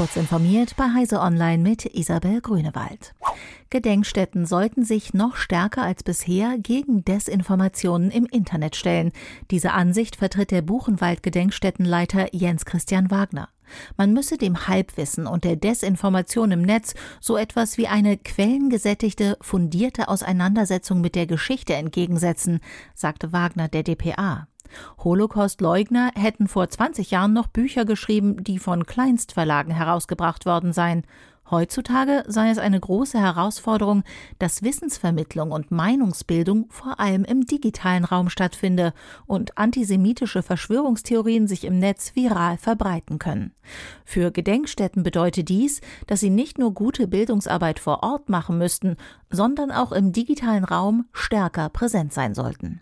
Kurz informiert bei Heise Online mit Isabel Grünewald. Gedenkstätten sollten sich noch stärker als bisher gegen Desinformationen im Internet stellen. Diese Ansicht vertritt der Buchenwald-Gedenkstättenleiter Jens Christian Wagner. Man müsse dem Halbwissen und der Desinformation im Netz so etwas wie eine quellengesättigte, fundierte Auseinandersetzung mit der Geschichte entgegensetzen, sagte Wagner der dpa. Holocaust-Leugner hätten vor 20 Jahren noch Bücher geschrieben, die von Kleinstverlagen herausgebracht worden seien. Heutzutage sei es eine große Herausforderung, dass Wissensvermittlung und Meinungsbildung vor allem im digitalen Raum stattfinde und antisemitische Verschwörungstheorien sich im Netz viral verbreiten können. Für Gedenkstätten bedeutet dies, dass sie nicht nur gute Bildungsarbeit vor Ort machen müssten, sondern auch im digitalen Raum stärker präsent sein sollten.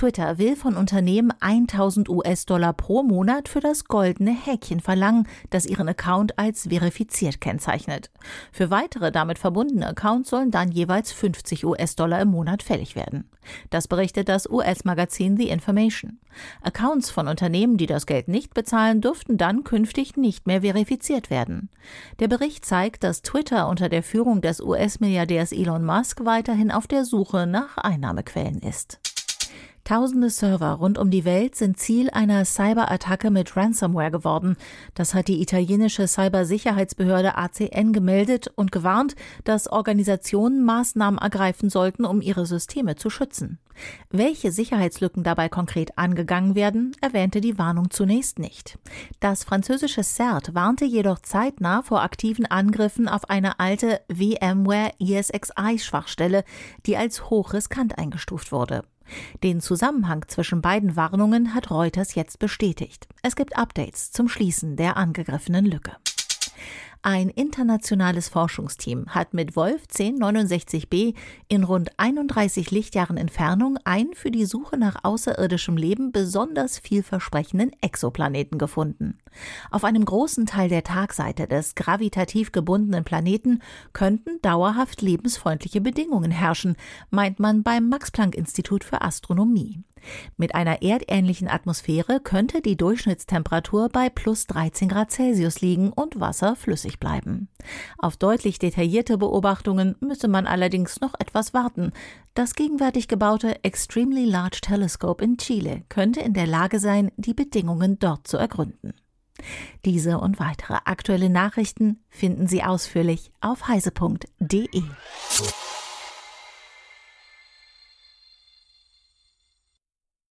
Twitter will von Unternehmen 1000 US-Dollar pro Monat für das goldene Häkchen verlangen, das ihren Account als verifiziert kennzeichnet. Für weitere damit verbundene Accounts sollen dann jeweils 50 US-Dollar im Monat fällig werden. Das berichtet das US-Magazin The Information. Accounts von Unternehmen, die das Geld nicht bezahlen, dürften dann künftig nicht mehr verifiziert werden. Der Bericht zeigt, dass Twitter unter der Führung des US-Milliardärs Elon Musk weiterhin auf der Suche nach Einnahmequellen ist. Tausende Server rund um die Welt sind Ziel einer Cyberattacke mit Ransomware geworden. Das hat die italienische Cybersicherheitsbehörde ACN gemeldet und gewarnt, dass Organisationen Maßnahmen ergreifen sollten, um ihre Systeme zu schützen. Welche Sicherheitslücken dabei konkret angegangen werden, erwähnte die Warnung zunächst nicht. Das französische CERT warnte jedoch zeitnah vor aktiven Angriffen auf eine alte VMware ESXi-Schwachstelle, die als hochriskant eingestuft wurde. Den Zusammenhang zwischen beiden Warnungen hat Reuters jetzt bestätigt. Es gibt Updates zum Schließen der angegriffenen Lücke. Ein internationales Forschungsteam hat mit Wolf 1069b in rund 31 Lichtjahren Entfernung einen für die Suche nach außerirdischem Leben besonders vielversprechenden Exoplaneten gefunden. Auf einem großen Teil der Tagseite des gravitativ gebundenen Planeten könnten dauerhaft lebensfreundliche Bedingungen herrschen, meint man beim Max Planck Institut für Astronomie. Mit einer erdähnlichen Atmosphäre könnte die Durchschnittstemperatur bei plus 13 Grad Celsius liegen und Wasser flüssig bleiben. Auf deutlich detaillierte Beobachtungen müsse man allerdings noch etwas warten. Das gegenwärtig gebaute Extremely Large Telescope in Chile könnte in der Lage sein, die Bedingungen dort zu ergründen. Diese und weitere aktuelle Nachrichten finden Sie ausführlich auf heise.de.